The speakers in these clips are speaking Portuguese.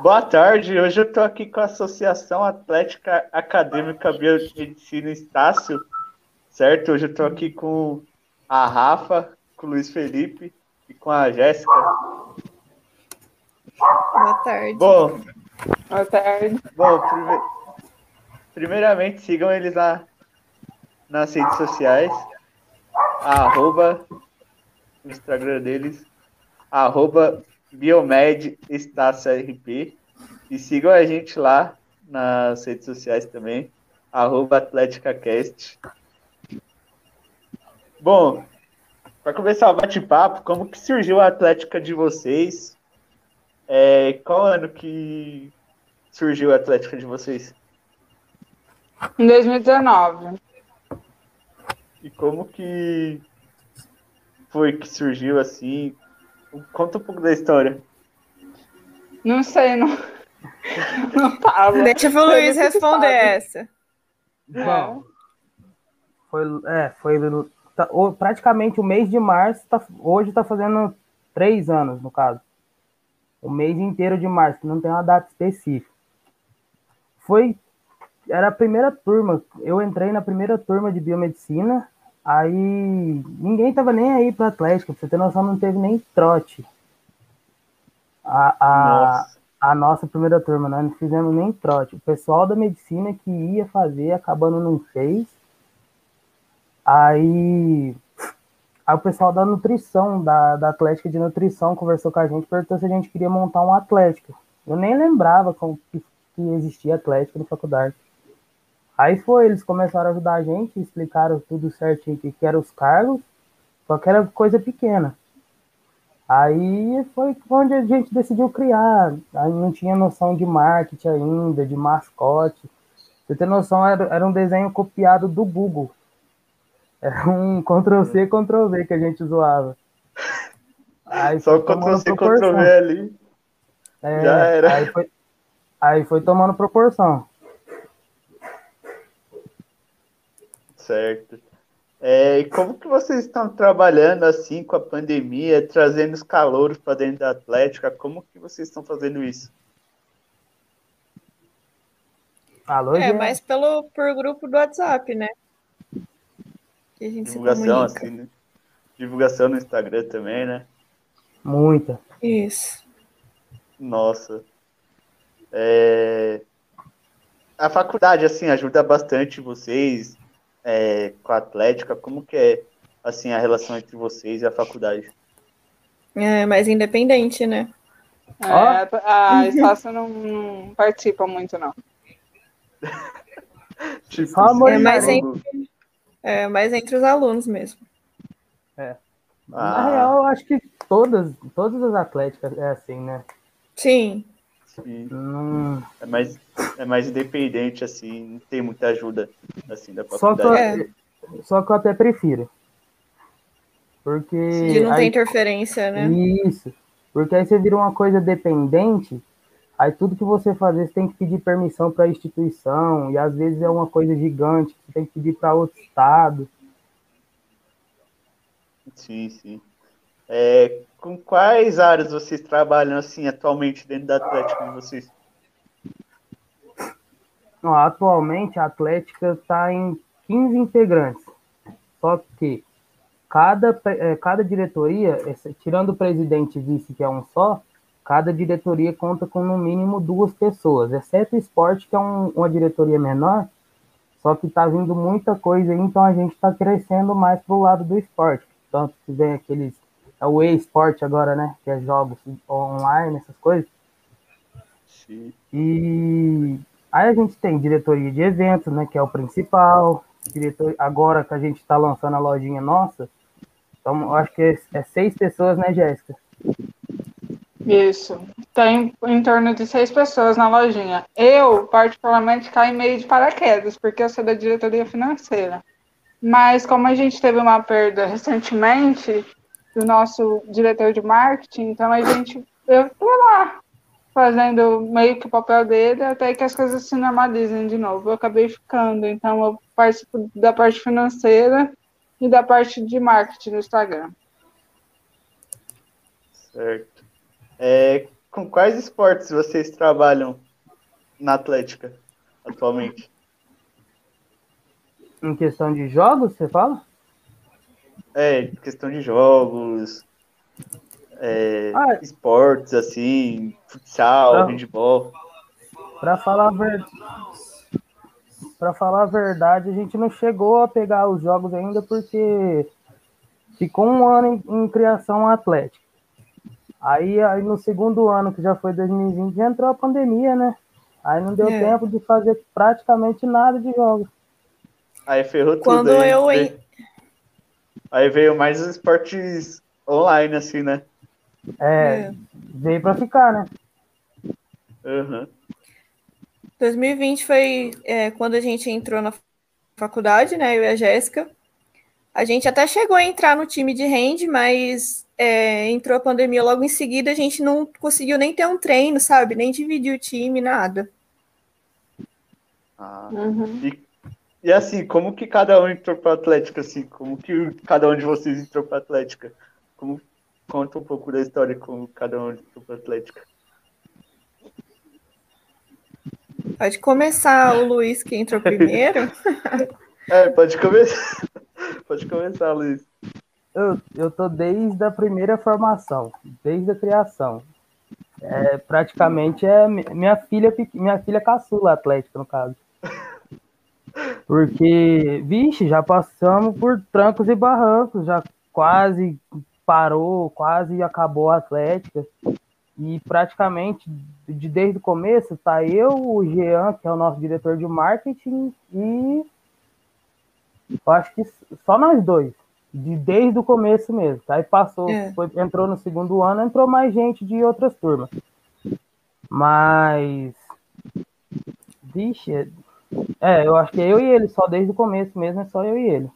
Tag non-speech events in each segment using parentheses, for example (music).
Boa tarde, hoje eu estou aqui com a Associação Atlética Acadêmica Biomedicina Estácio, certo? Hoje eu estou aqui com a Rafa, com o Luiz Felipe e com a Jéssica. Boa tarde. Bom, Boa tarde. bom prime- primeiramente sigam eles na, nas redes sociais, arroba, o Instagram deles, arroba Biomed Estácio RP, e sigam a gente lá nas redes sociais também, arroba AtléticaCast. Bom, para começar o bate-papo, como que surgiu a Atlética de vocês? É, qual ano que surgiu a Atlética de vocês? Em 2019. E como que foi que surgiu assim? Conta um pouco da história. Não sei, não, não tava. Deixa o Luiz responder essa. Bom, foi, é, foi tá- o- praticamente o mês de março, tá- hoje está fazendo três anos, no caso. O mês inteiro de março, não tem uma data específica. Foi, era a primeira turma, eu entrei na primeira turma de biomedicina, aí ninguém tava nem aí para Atlético, pra você ter noção, não teve nem trote. A, a, Nossa. a nossa primeira turma, nós não fizemos nem trote. O pessoal da medicina que ia fazer, acabando não fez. Aí, aí o pessoal da nutrição, da, da Atlética de Nutrição, conversou com a gente, perguntou se a gente queria montar um Atlético. Eu nem lembrava como que, que existia Atlético na faculdade. Aí foi, eles começaram a ajudar a gente, explicaram tudo certinho que, que eram os cargos, só que era coisa pequena. Aí foi onde a gente decidiu criar. Aí não tinha noção de marketing ainda, de mascote. Você ter noção, era, era um desenho copiado do Google. Era um (laughs) Ctrl-C, Ctrl-V que a gente zoava. Aí Só foi o Ctrl tomando C, proporção. Ctrl V ali. É, Já era. Aí foi, aí foi tomando proporção. Certo. É, e como que vocês estão trabalhando assim com a pandemia, trazendo os calouros para dentro da Atlética? Como que vocês estão fazendo isso? Alô, É, Jean? mas pelo, por grupo do WhatsApp, né? Que a gente Divulgação, assim, né? Divulgação no Instagram também, né? Muita. Isso. Nossa. É, A faculdade, assim, ajuda bastante vocês é, com a Atlética. Como que é, assim, a relação entre vocês e a faculdade? É mais independente, né? É, a Estácio não, participa muito, não. (laughs) Tipo, É mais carinho. É mais entre os alunos mesmo. Na Ah, real, eu acho que todas, todas as atléticas é assim, né? Sim. Não... É mais, é mais independente, assim, não tem muita ajuda, assim, da Só, que eu, só que eu até prefiro. Porque. De não ter aí- interferência, né? Isso. Porque aí você vira uma coisa dependente, aí tudo que você fazer, você tem que pedir permissão para a instituição, e às vezes é uma coisa gigante, você tem que pedir para outro estado. Sim, sim. É, com quais áreas vocês trabalham, assim, atualmente dentro da Atlética de vocês? Ó, atualmente a Atlética está em 15 integrantes. Só que cada, eh, cada diretoria, tirando o presidente e vice, que é um só, cada diretoria conta com no mínimo duas pessoas, exceto o esporte, que é um- uma diretoria menor, só que está vindo muita coisa aí, então a gente está crescendo mais pro lado do esporte. Tanto que vem aqueles. É o e-sport agora, né? Que é jogos online, essas coisas. Sim. E aí a gente tem diretoria de eventos, né, que é o principal. Diretor, agora que a gente está lançando a lojinha nossa, então eu acho que é, é seis pessoas, né, Jéssica? Isso. Tem em torno de seis pessoas na lojinha. Eu, particularmente, caí meio de paraquedas, porque eu sou da diretoria financeira. Mas como a gente teve uma perda recentemente do nosso diretor de marketing, então a gente, eu fui lá fazendo meio que o papel dele até que as coisas se normalizem de novo. Eu acabei ficando, então eu participo da parte financeira e da parte de marketing no Instagram. Certo. É, com quais esportes vocês trabalham na Atlética atualmente? Em questão de jogos, você fala? É, questão de jogos, é, Ah. esportes, assim, futsal, Não. handball. Pra falar a ver... Pra falar a verdade, a gente não chegou a pegar os jogos ainda porque ficou um ano em, em criação atlética. Aí, aí no segundo ano, que já foi 2020, já entrou a pandemia, né? Aí não deu É. tempo de fazer praticamente nada de jogos. Aí ferrou tudo. Quando aí, eu en- Aí veio mais os esportes online, assim, né? É, É. veio pra ficar, né? Aham. 2020 foi é, quando a gente entrou na faculdade, né? Eu e a Jéssica. A gente até chegou a entrar no time de hand, mas é, entrou a pandemia logo em seguida, a gente não conseguiu nem ter um treino, sabe? Nem dividir o time, nada. Ah. Uhum. E, e assim, como que cada um entrou pra Atlética, assim? Como que cada um de vocês entrou pra Atlética? Como, conta um pouco da história como cada um entrou pra Atlética. Pode começar o Luiz, que entrou primeiro. (laughs) É, pode começar. Pode começar, Luiz. Eu, eu tô desde a primeira formação, desde a criação. É, praticamente é mi- minha filha, minha filha caçula atlética, no caso. Porque, vixe, já passamos por trancos e barrancos, já quase parou, quase acabou a Atlética. E praticamente, de, desde o começo, tá eu, o Jean, que é o nosso diretor de marketing, e eu acho que só nós dois. De, desde o começo mesmo. Aí passou, É. foi- entrou no segundo ano, entrou mais gente de outras turmas. Mas. Vixe, é- eu acho que é eu e ele, só desde o começo mesmo, é só eu e ele.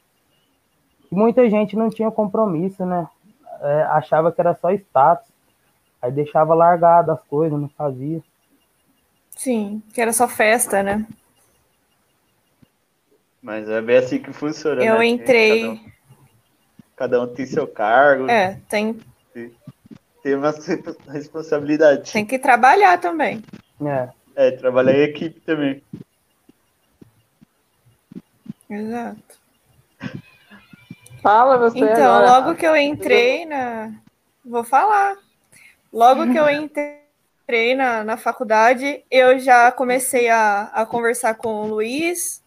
E muita gente não tinha compromisso, né? É, achava que era só status. Aí deixava largado as coisas, não fazia. Sim, que era só festa, né? Mas é bem assim que funciona. Eu né? entrei. Cada um, cada um tem seu cargo, É, tem, tem uma responsabilidade. tem que trabalhar também. É. É, trabalhar em equipe também. Exato. Fala você Então, agora. logo que eu entrei na. Vou falar. Logo que eu entrei na, na faculdade, eu já comecei a, a conversar com o Luiz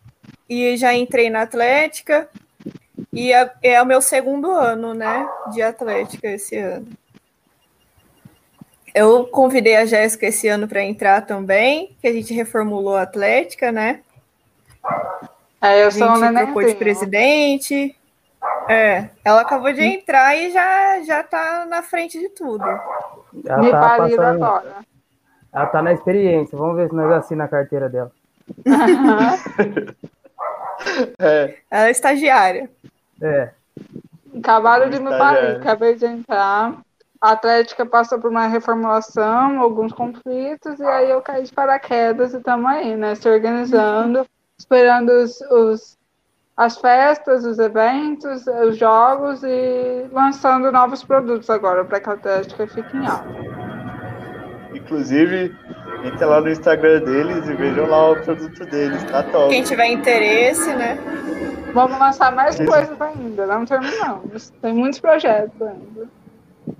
e já entrei na Atlética. E é, é o meu segundo ano, né, de Atlética esse ano. Eu convidei a Jéssica esse ano para entrar também, que a gente reformulou a Atlética, né? É, eu A sou um gente trocou de presidente. É, ela acabou de entrar e já, já tá na frente de tudo. Ela Me tá passando. agora. Ela tá na experiência. Vamos ver se nós assinamos a carteira dela. (laughs) É, Ela é estagiária. É. Acabaram de me Estagiário. parir, acabei de entrar. A Atlética passou por uma reformulação, alguns conflitos, e aí eu caí de paraquedas e estamos aí, né? Se organizando, esperando os, os- as festas, os eventos, os jogos e lançando novos produtos agora para que a Atlética fique em alta. inclusive, entra lá no Instagram deles e vejam lá o produto deles, tá top. Quem tiver interesse, né? Vamos lançar mais coisas ainda, não terminamos. Tem muitos projetos ainda.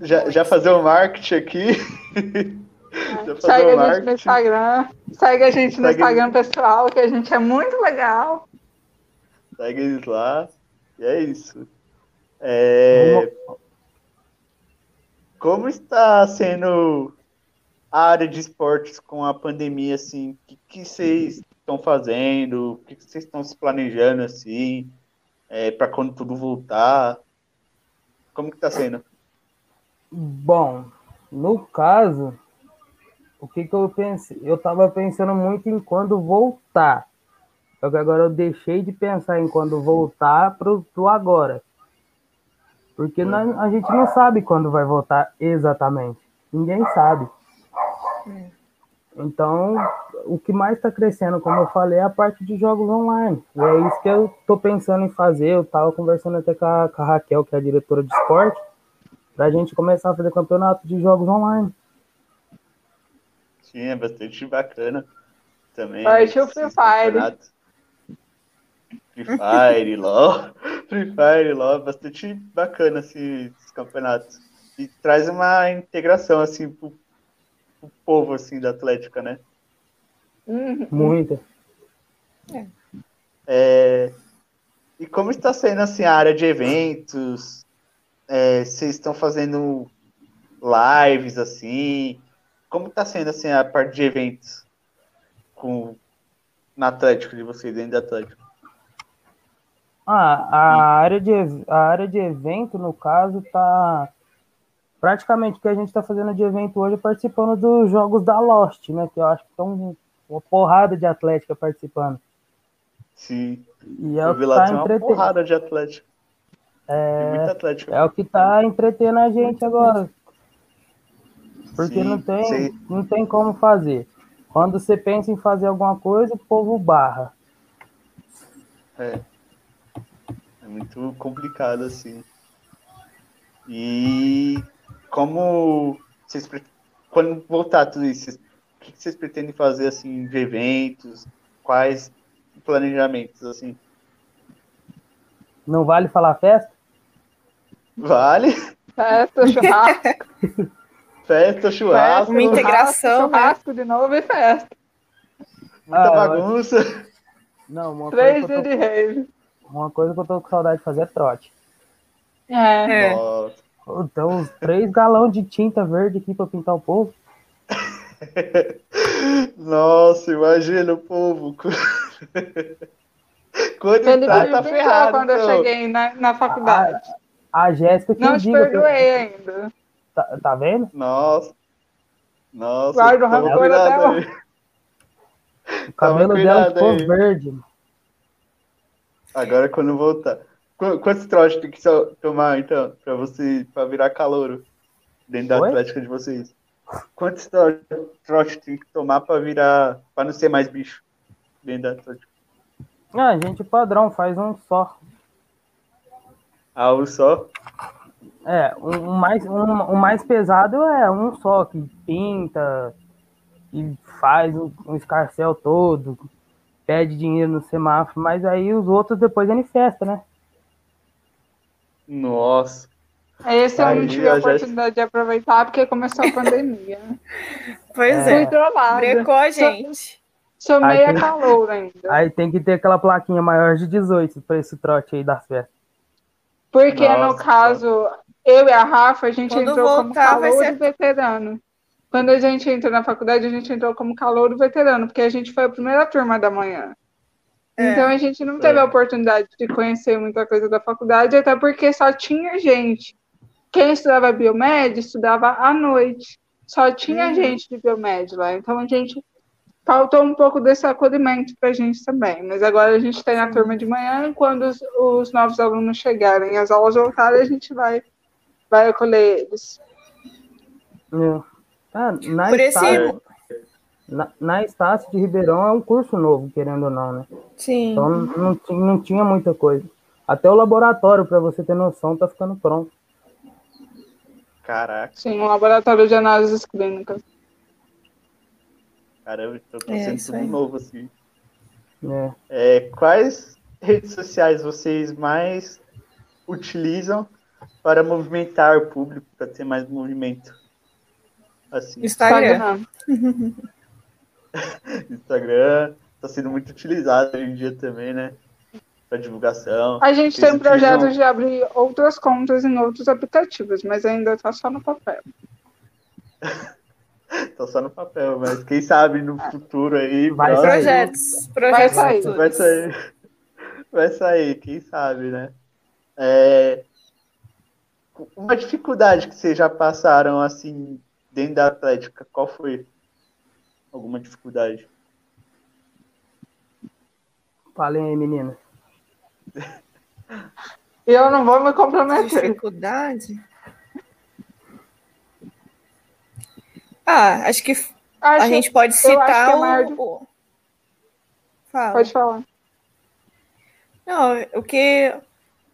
Já, já fazer o marketing aqui. (laughs) fazer Segue o a gente no. Instagram. Segue a gente no Segue- Instagram pessoal, que a gente é muito legal. Segue eles lá. E é isso. É, Como está sendo a área de esportes com a pandemia, assim? O que, que vocês estão fazendo? O que, que vocês estão se planejando, assim? para quando tudo voltar? Como que tá sendo? Bom, no caso, o que que eu pensei? Eu tava pensando muito em quando voltar. Só que agora eu deixei de pensar em quando voltar pro, pro agora. Porque a gente não sabe quando vai voltar exatamente. Ninguém sabe. Então, o que mais está crescendo, como eu falei, é a parte de jogos online. E é isso que eu tô pensando em fazer. Eu tava conversando até com a, com a Raquel, que é a diretora de esporte. Pra gente começar a fazer campeonato de jogos online. Sim, é bastante bacana também. Partiu esses Free Fire. Free Fire, LOL. (laughs) Free Fire, LOL, bastante bacana assim, esses campeonatos. E traz uma integração assim pro, pro povo assim da Atlética, né? Uhum. Muita. É, e como está sendo assim a área de eventos? É, vocês estão fazendo lives assim? Como está sendo assim a parte de eventos com na Atlético de vocês dentro da Atlético? Ah, a área de, a área de evento, no caso, tá. Praticamente o que a gente está fazendo de evento hoje é participando dos jogos da Lost, né? Que eu acho que estão uma porrada de atlética participando. Sim, E é o que tá entretendo. porrada de Atlético. Atlético. É o que tá entretendo a gente agora. Porque Sim, não, tem, não tem como fazer. Quando você pensa em fazer alguma coisa, o povo barra. É. É muito complicado, assim. E como vocês quando voltar tudo isso, o que que vocês pretendem fazer assim de eventos? Quais planejamentos assim? Não vale falar festa? Vale? Festa, churrasco, (laughs) Festa, churrasco, Uma integração, né? churrasco de novo e festa. muita Ah, eu bagunça. Não, uma Três dias eu de rave. uma coisa que eu tô com saudade de fazer é trote. É. É. Nossa. Então, uns três galões de tinta verde aqui pra pintar o povo. (laughs) Nossa, imagina o povo. (laughs) Quando Ele tá, tá ferrado. quando eu então. cheguei na, na faculdade. A Jéssica que Não te perdoei ainda. Tá, tá vendo? Nossa. Nossa. Guarda o cuidado até aí. (laughs) O cabelo dela ficou aí. verde. Agora quando voltar. Qu- Quantos trotes tem que tomar, então, pra você pra virar calouro dentro da Oi? atlética de vocês? Quantos tro- trotes tem que tomar pra virar. pra não ser mais bicho dentro da atlética? Ah, a gente padrão, faz um só. Ah, um só? É, um, um mais, um, um mais pesado é um só, que pinta, e faz um, um escarcel todo, pede dinheiro no semáforo, mas aí os outros depois é em festa, né? Nossa. Esse eu Aí, não tive a oportunidade de aproveitar porque começou a pandemia. (laughs) Pois Fui é. trollada. Brecou a gente. Sou meia tem- caloura ainda. Aí tem que ter aquela plaquinha maior de 18 pra esse trote aí da festa. Porque no Nossa. caso, eu e a Rafa, a gente Quando entrou como voltar, vai calouro ser- veterano. Quando a gente entrou na faculdade, a gente entrou como calouro e veterano, porque a gente foi a primeira turma da manhã. É. Então a gente não teve É. a oportunidade de conhecer muita coisa da faculdade, até porque só tinha gente. Quem estudava biomed estudava à noite. Só tinha Uhum. gente de biomed lá. Então a gente faltou um pouco desse acolhimento pra gente também. Mas agora a gente tem a turma de manhã e quando os, os novos alunos chegarem e as aulas voltarem, a gente vai, vai acolher eles. É. Ah, na, Por esse- Estácio, na, na Estácio de Ribeirão é um curso novo, querendo ou não, né? Sim. Então não, tinha- não tinha muita coisa. Até o laboratório, pra você ter noção, tá ficando pronto. Caraca, Sim, um laboratório de análises clínicas. caramba, então tá É, sendo isso tudo aí. novo, assim. né? É, quais redes sociais vocês mais utilizam para movimentar o público, para ter mais movimento? Assim, Instagram. Instagram (laughs) está sendo muito utilizado hoje em dia também, né? Para divulgação. A gente tem projetos utilizam- de abrir outras contas em outros aplicativos, mas ainda tá só no papel. (laughs) Tá só no papel, mas quem sabe no futuro aí. Vai Projetos. Projetos sair. futuros. Vai sair. Vai sair, quem sabe, né? É, Uma dificuldade que vocês já passaram assim dentro da Atlética, qual foi? Alguma dificuldade? Falem aí, menina. E (laughs) eu não vou me comprometer. Dificuldade? Ah, acho que a Acho- gente pode citar a maior o... o- Fala. Pode falar. Não, o que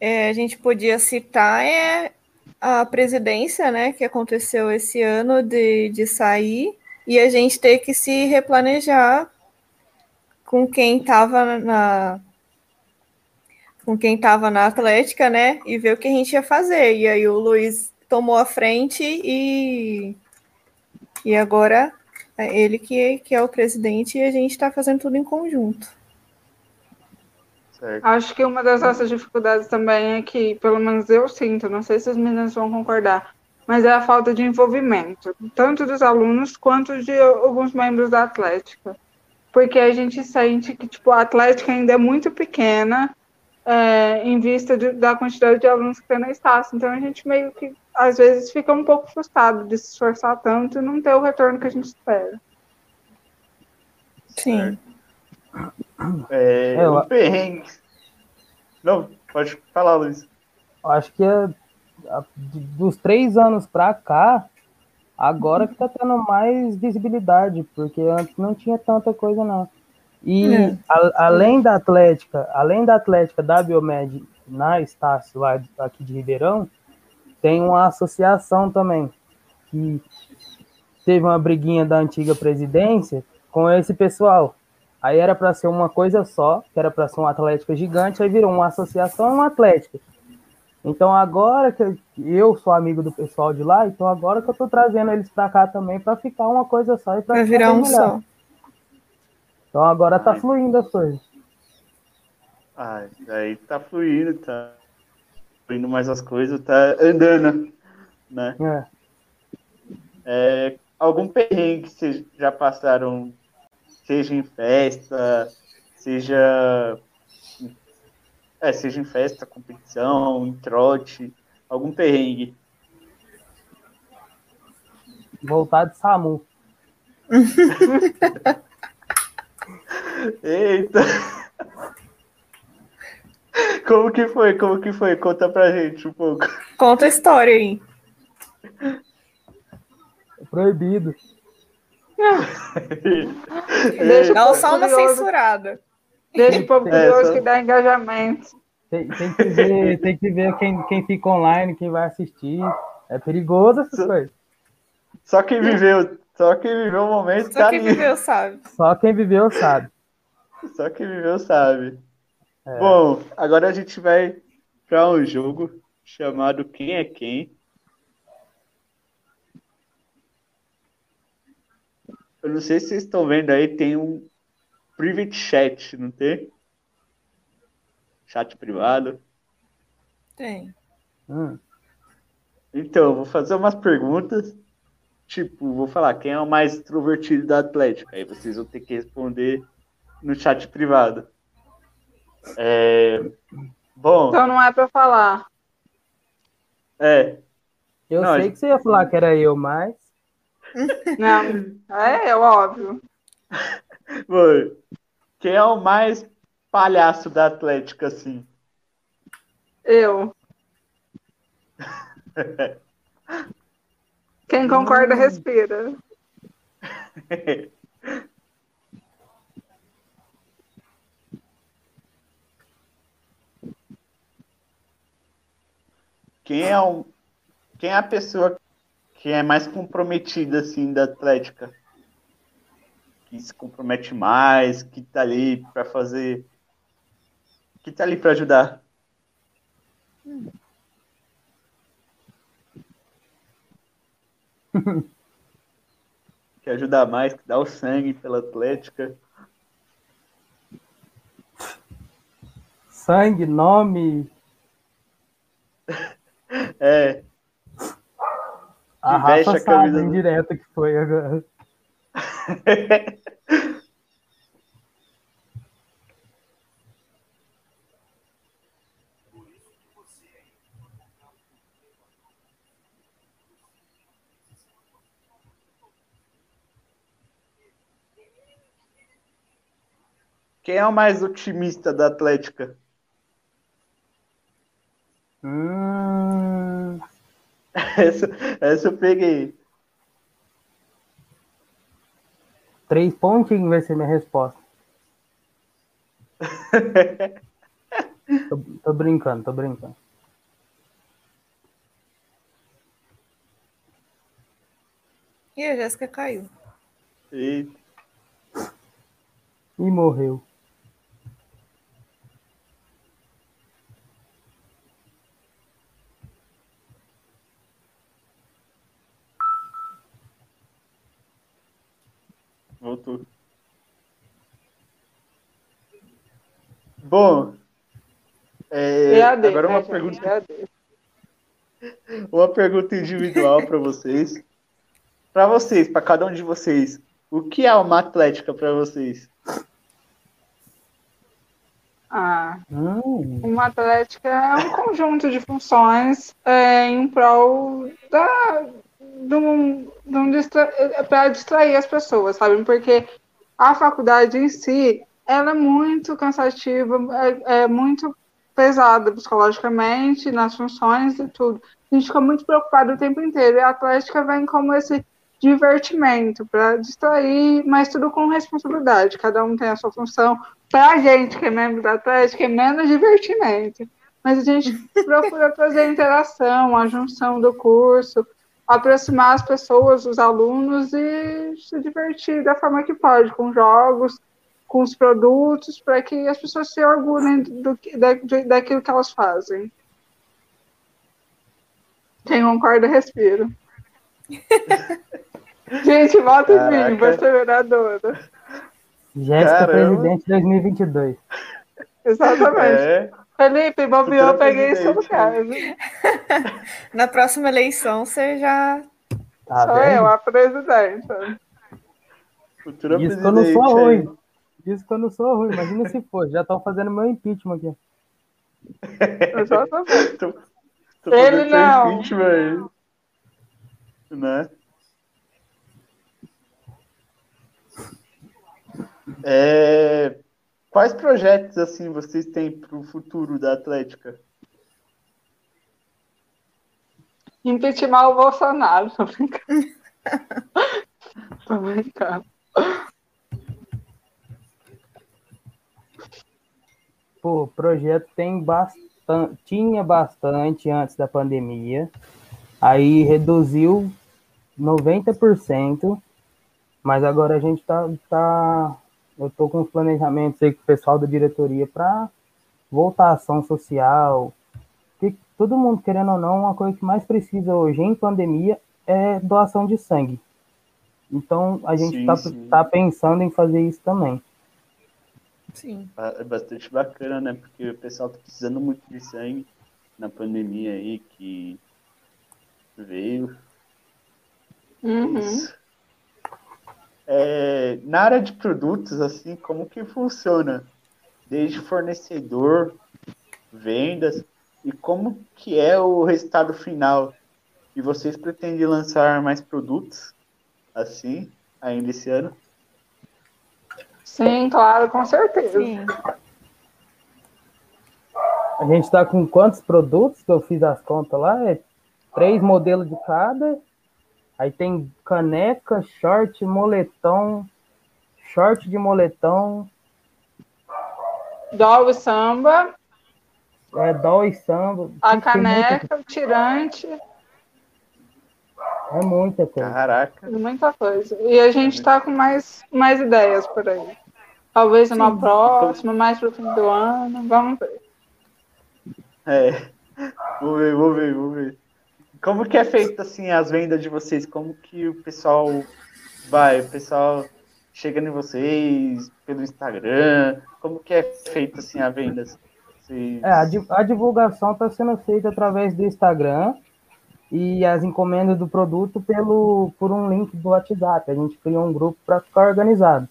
é, a gente podia citar é a presidência, né, que aconteceu esse ano de, de sair e a gente ter que se replanejar com quem estava na com quem estava na Atlética, né, e ver o que a gente ia fazer. E aí o Luiz tomou a frente e e agora é ele que, que é o presidente e a gente está fazendo tudo em conjunto. Certo. Acho que uma das nossas dificuldades também é que, pelo menos eu sinto, não sei se as meninas vão concordar, mas é a falta de envolvimento, tanto dos alunos quanto de alguns membros da Atlética. Porque a gente sente que tipo, a Atlética ainda é muito pequena é, em vista de, da quantidade de alunos que tem na Estácio. Então a gente meio que, às vezes, fica um pouco frustrado de se esforçar tanto e não ter o retorno que a gente espera. Sim. É, é o perrengue. Não, pode falar, Luiz. Acho que é, dos três anos para cá, agora que tá tendo mais visibilidade, porque antes não tinha tanta coisa, não. E é. a, além da Atlética, além da Atlética da Biomed na Estácio, lá aqui de Ribeirão, tem uma associação também, que teve uma briguinha da antiga presidência com esse pessoal. Aí era para ser uma coisa só, que era para ser uma Atlética gigante, aí virou uma associação e uma Atlética. Então agora que eu sou amigo do pessoal de lá, então agora que eu tô trazendo eles para cá também para ficar uma coisa só e para virar um melhor. só. Então agora tá fluindo as coisas. Ah, aí tá fluindo, tá fluindo mais as coisas, tá andando, né? É. É, algum perrengue que vocês já passaram, seja em festa, seja é, seja em festa, competição, em trote, algum perrengue. Voltar de SAMU. (laughs) Eita! Como que foi? Como que foi? Conta pra gente um pouco. Conta a história aí. É proibido. (laughs) Deixa Dá só uma censurada. Deixa o povo curioso é, só... que dá engajamento. Tem, tem, que ver, tem que ver quem, quem fica online, quem vai assistir. É perigoso essas só, coisas. Só quem viveu, só quem viveu o momento. Só tá quem ali. viveu sabe. Só quem viveu sabe. Só quem viveu sabe. É. Bom, agora a gente vai para um jogo chamado Quem é Quem. Eu não sei se vocês estão vendo aí, tem um private chat, não tem? Chat privado. Tem. Hum. Então, vou fazer umas perguntas. Tipo, vou falar quem é o mais extrovertido da Atlética. Aí vocês vão ter que responder no chat privado. É... Bom. Então não é para falar. É. Eu não, sei que você ia falar que era eu, mas. Não, é, é óbvio. Bom, quem é o mais palhaço da Atlética, assim? Eu. Quem concorda, respira. Quem é, o, quem é a pessoa que é mais comprometida, assim, da Atlética? Que se compromete mais, que tá ali para fazer... Que tá ali para ajudar? (laughs) Hum. que ajudar mais, que dá o sangue pela Atlética. Sangue, nome, (laughs) É. A Rafa a camisa sabe indireta que foi agora. Quem é o mais otimista da Atlética? Hum... (laughs) Essa, essa eu peguei. Três pontinhos vai ser minha resposta. (laughs) tô, tô brincando, tô brincando. E a Jéssica caiu. E. E morreu. Bom, é, EAD, agora né, uma gente? pergunta, EAD. uma pergunta individual para vocês. Para vocês, para cada um de vocês, o que é uma atlética para vocês? Ah, Hum, uma atlética é um conjunto de funções é, em prol da, de um, de um distra, para distrair as pessoas, sabe? Porque a faculdade em si, ela é muito cansativa, é, é muito pesada psicologicamente, nas funções e tudo. A gente fica muito preocupado o tempo inteiro. E a atlética vem como esse divertimento, para distrair, mas tudo com responsabilidade. Cada um tem a sua função. Para a gente que é membro da Atlética, é menos divertimento. Mas a gente (laughs) procura trazer a interação, a junção do curso, aproximar as pessoas, os alunos e se divertir da forma que pode, com jogos, com os produtos, para que as pessoas se orgulhem do, da, de- daquilo que elas fazem. Quem concorda, respira. (laughs) Gente, volta em mim, você é vereadora. Jéssica Caramba. Presidente 2022. Exatamente. É, Felipe, bobeou, eu peguei seu presidente. lugar. viu? (laughs) Na próxima eleição, você já. Tá Sou vendo? eu, a presidenta. futura Diz que eu não sou presidente aí. ruim. Diz que eu não sou ruim. Imagina se for. Já estão fazendo meu impeachment aqui. Exatamente. (laughs) Tô, tô Ele não. impeachment aí. Né? É, quais projetos assim vocês têm para o futuro da Atlética? Impeachment o Bolsonaro, tô brincando. (laughs) tô brincando. Pô, o projeto tem bastante, tinha bastante antes da pandemia, aí reduziu 90%, mas agora a gente tá, tá eu tô com os planejamentos aí com o pessoal da diretoria para voltar à ação social, que todo mundo, querendo ou não, uma coisa que mais precisa hoje em pandemia é doação de sangue. Então a gente tá, sim. tá pensando em fazer isso também. Sim. É bastante bacana, né? Porque o pessoal tá precisando muito de sangue na pandemia aí que veio. Uhum. Isso. É, na área de produtos, assim, como que funciona? Desde fornecedor, vendas, e como que é o resultado final? E vocês pretendem lançar mais produtos, assim, ainda esse ano? Sim, claro, com certeza. Sim. A gente está com quantos produtos que eu fiz as contas lá? É três modelos de cada. Aí tem caneca, short, moletom, short de moletom, Dó e samba, é dó e samba. a caneca, o tirante, É muita coisa. Caraca, muita coisa. E a gente tá com mais, mais ideias por aí. Talvez uma próxima, mais pro fim do ano. Vamos ver. é. Vou ver, vou ver, vou ver. Como que é feito, assim, as vendas de vocês? Como que o pessoal vai? O pessoal chega em vocês pelo Instagram? Como que é feito, assim, a venda? Vocês... É, a, di- a divulgação está sendo feita através do Instagram e as encomendas do produto pelo, por um link do WhatsApp. A gente criou um grupo para ficar organizado.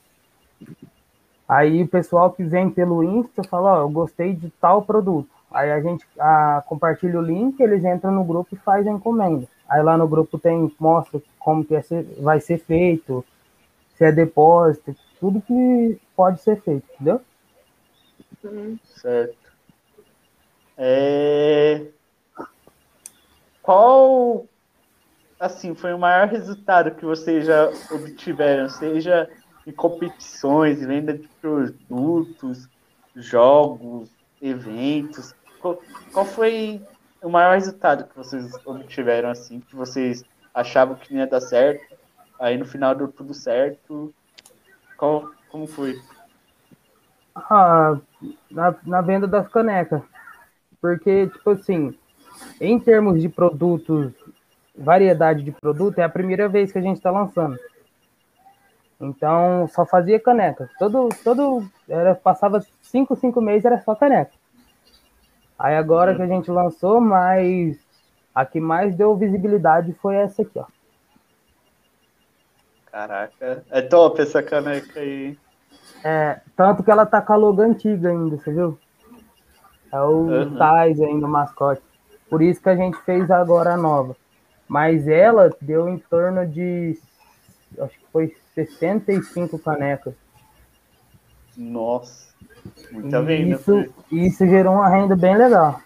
Aí o pessoal que vem pelo Insta fala, ó, eu gostei de tal produto. Aí a gente ah, compartilha o link, eles entram no grupo e faz a encomenda. Aí lá no grupo tem, mostra como que é ser- vai ser feito, se é depósito, tudo que pode ser feito, entendeu? Certo. É... Qual, assim, foi o maior resultado que vocês já obtiveram, seja em competições, venda de produtos, jogos, eventos? Qual, qual foi o maior resultado que vocês obtiveram, assim, que vocês achavam que não ia dar certo, aí no final deu tudo certo. Qual, como foi? Ah, na, na venda das canecas. Porque, tipo assim, em termos de produtos, variedade de produto, é a primeira vez que a gente está lançando. Então, só fazia caneca. Todo, todo, era, passava cinco, cinco meses, era só caneca. Aí agora que a gente lançou, mas a que mais deu visibilidade foi essa aqui, ó. Caraca, é top essa caneca aí. É, tanto que ela tá com a logo antiga ainda, você viu? É o Uhum. Tais ainda, o mascote. Por isso que a gente fez agora a nova. Mas ela deu em torno de, acho que foi 65 canecas. Nossa, muita venda. isso, isso gerou uma renda bem legal.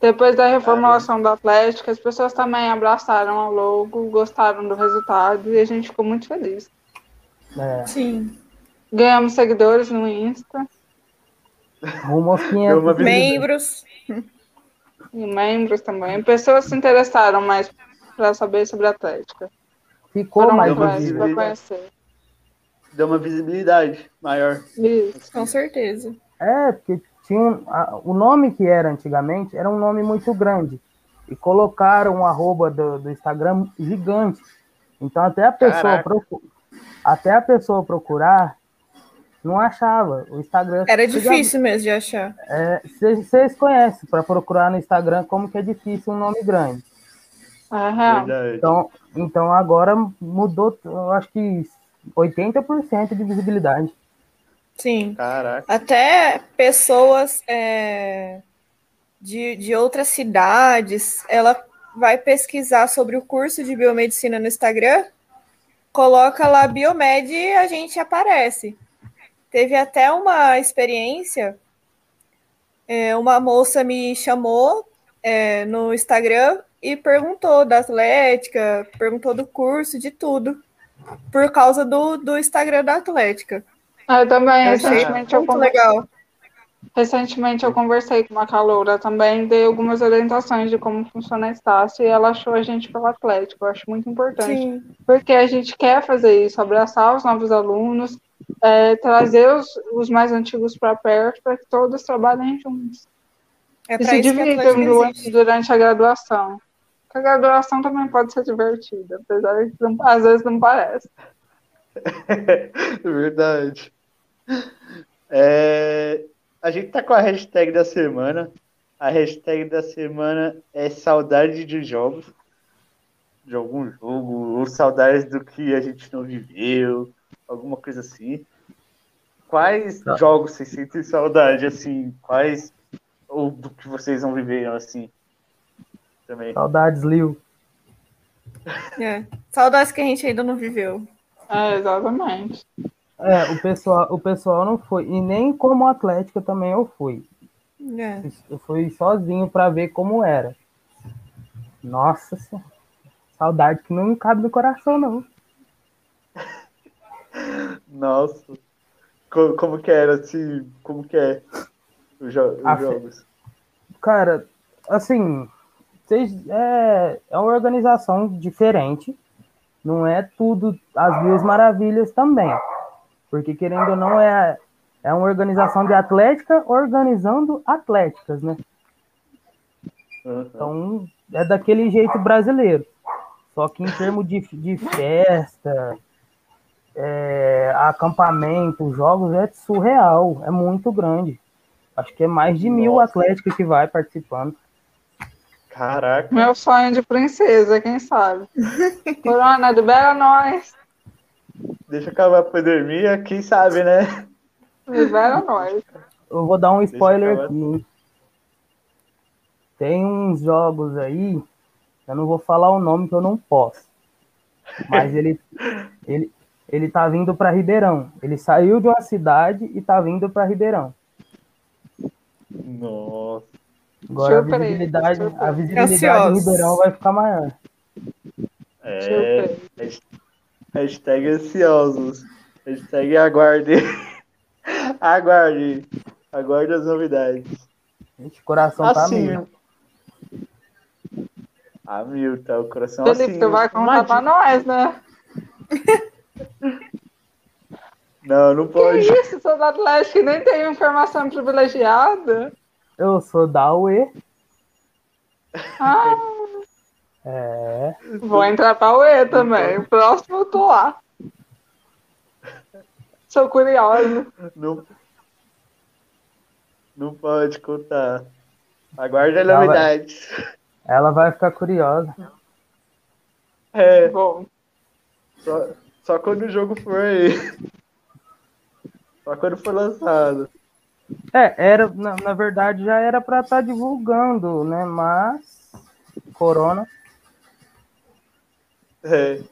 Depois da reformulação da Atlética, as pessoas também abraçaram a logo, gostaram do resultado e a gente ficou muito feliz. É, Sim. Ganhamos seguidores no Insta rumo aos (laughs) Deu 500 uma visita. Membros. e membros também. Pessoas se interessaram mais para saber sobre a Atlética. Ficou Foram mais conhecer. Deu uma visibilidade maior. Isso. Com certeza. É, porque tinha um- a- o nome que era antigamente era um nome muito grande. E colocaram um arroba do, do Instagram gigante. Então até a pessoa até a pessoa procurar não achava. O Instagram Era difícil mesmo de achar. é, Vocês vocês conhecem para procurar no Instagram como que é difícil um nome grande. É. Verdade. Então, então agora mudou, eu acho que 80% de visibilidade. Sim. Caraca. Até pessoas é, de, de outras cidades, ela vai pesquisar sobre o curso de biomedicina no Instagram, coloca lá Biomed e a gente aparece. Teve até uma experiência, é, uma moça me chamou é, no Instagram e perguntou da Atlética, perguntou do curso, de tudo, por causa do, do Instagram da Atlética. Eu também, Eu recentemente, eu muito conver- legal. recentemente eu conversei com uma caloura também, dei algumas orientações de como funciona a Estácio e ela achou a gente pelo Atlético. Eu acho muito importante. Sim. porque a gente quer fazer isso, abraçar os novos alunos, é, trazer os, os mais antigos para perto, para que todos trabalhem juntos. É e se divirtam durante a graduação. Porque a graduação também pode ser divertida, apesar de que não- às vezes não parece. (laughs) Verdade. É, a gente tá com a hashtag da semana. A hashtag da semana é saudade de jogos. De algum jogo, ou saudades do que a gente não viveu, alguma coisa assim. Quais Tá. jogos vocês sentem saudade, assim? Quais, ou do que vocês não viveram, assim? Também. Saudades, Lil. É. Saudades que a gente ainda não viveu. É, exatamente. É, o pessoal, o pessoal não foi. E nem como Atlética também eu fui. É. Eu fui sozinho para ver como era. Nossa senhora. Saudade que não cabe no coração, não. Nossa. Co- Como, que era, assim? Como que é os, jo- os jogos? Cara, assim, é, é uma organização diferente. Não é tudo as mil maravilhas também. Porque, querendo ou não, é, é uma organização de atlética organizando atléticas, né? Aham. Então, é daquele jeito brasileiro. Só que em termos de, de festa, é, acampamento, jogos, é surreal. É muito grande. Acho que é mais de mil Nossa. atléticos que vai participando. Caraca. Meu sonho de princesa, quem sabe? (laughs) Corona, libera nós. Deixa acabar a pandemia, quem sabe, né? Libera nós. Eu vou dar um spoiler aqui. Tem uns jogos aí, eu não vou falar o nome que eu não posso. Mas ele, (laughs) ele, ele tá vindo para Ribeirão. Ele saiu de uma cidade e tá vindo para Ribeirão. Nossa. Agora a visibilidade, a visibilidade. Ribeirão vai ficar maior. É. Hashtag ansiosos. Hashtag aguarde. (laughs) aguarde. Aguarde as novidades. Gente, o coração tá Assim. mil. A mil, tá? O coração Felipe, assim. tu vai contar pra nós, né? Não, não Que pode. isso, sou do Atlético e nem tenho informação privilegiada. Eu sou da UE. Ah, É. vou entrar pra UE também. Próximo eu tô lá. Sou curiosa. Não, não pode contar. Aguarde a Ela vai- novidade. Ela vai ficar curiosa. É, Bom, só, só quando o jogo for aí. Só quando for lançado. É, era, na, na verdade já era pra estar divulgando, né? Mas. Corona. É.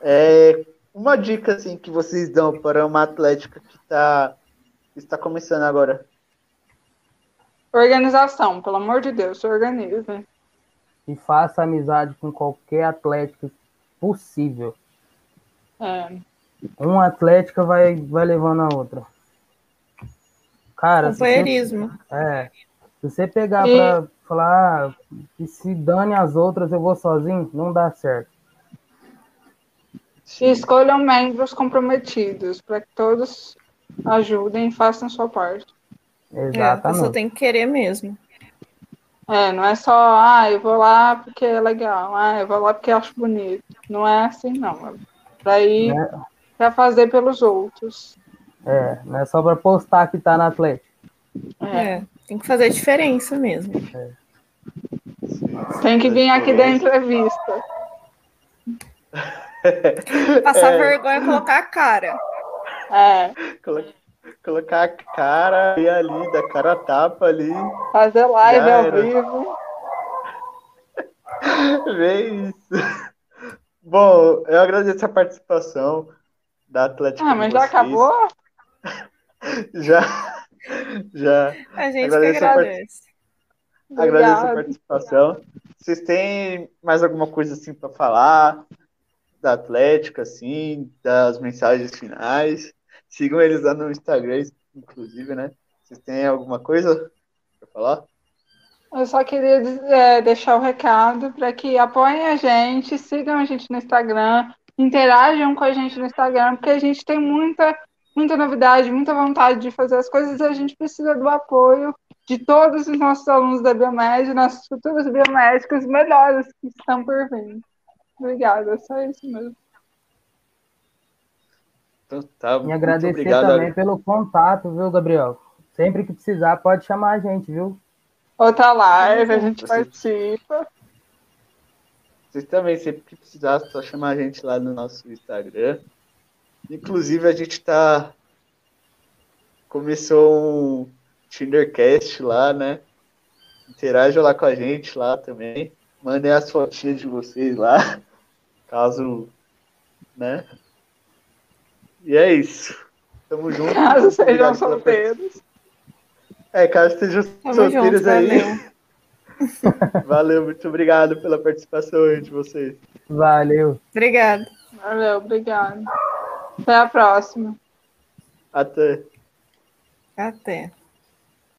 É, uma dica assim que vocês dão para uma atlética que tá, está começando agora. organização, pelo amor de Deus, se organize. E faça amizade com qualquer atlético possível. É. Uma atlética vai, vai levando a outra. Cara, se você, Companheirismo. é, se você pegar E- pra falar ah, que se dane as outras, eu vou sozinho, não dá certo. E escolham membros comprometidos para que todos ajudem e façam sua parte. É, a Exatamente. pessoa tem que querer mesmo. É, não é só, ah, eu vou lá porque é legal, ah, eu vou lá porque eu acho bonito. Não é assim, não. É pra ir Né? pra fazer pelos outros. É, não é só pra postar que tá na Atlético. É. É, tem que fazer diferença mesmo. Tem que vir aqui dar entrevista. (laughs) Passar É. vergonha e colocar a cara. É, Colo- Colocar a cara e ali, da cara a tapa ali. fazer live ao vivo. (laughs) Vê isso. Bom, eu agradeço a participação da Atlética. Ah, mas já acabou? Já. Já. A gente Agradeço que a part- agradece. Agradeço a participação. Vocês têm mais alguma coisa assim para falar da Atlética, assim, das mensagens finais? Sigam eles lá no Instagram, inclusive, né? Vocês têm alguma coisa para falar? Eu só queria é, deixar o recado para que apoiem a gente, sigam a gente no Instagram, interajam com a gente no Instagram, porque a gente tem muita, muita novidade, muita vontade de fazer as coisas e a gente precisa do apoio de todos os nossos alunos da Biomed, nossos futuros biomédicos melhores que estão por vir. Obrigada, é só isso mesmo. Então tá, E agradecer obrigado. também pelo contato, viu, Gabriel? Sempre que precisar, pode chamar a gente, viu? Outra live, a gente Você- participa. Vocês também, sempre que precisar, só chamar a gente lá no nosso Instagram. Inclusive, a gente tá. Começou um Tindercast lá, né? Interajam lá com a gente lá também. Mandem as fotinhas de vocês lá. (laughs) Caso. Né? E é isso. Tamo junto. Caso sejam obrigado solteiros. É, caso estejam Tamo solteiros junto, aí. valeu. (laughs) Valeu, muito obrigado pela participação aí de vocês. Valeu. Obrigada. Valeu, obrigada. Até a próxima. Até. Até.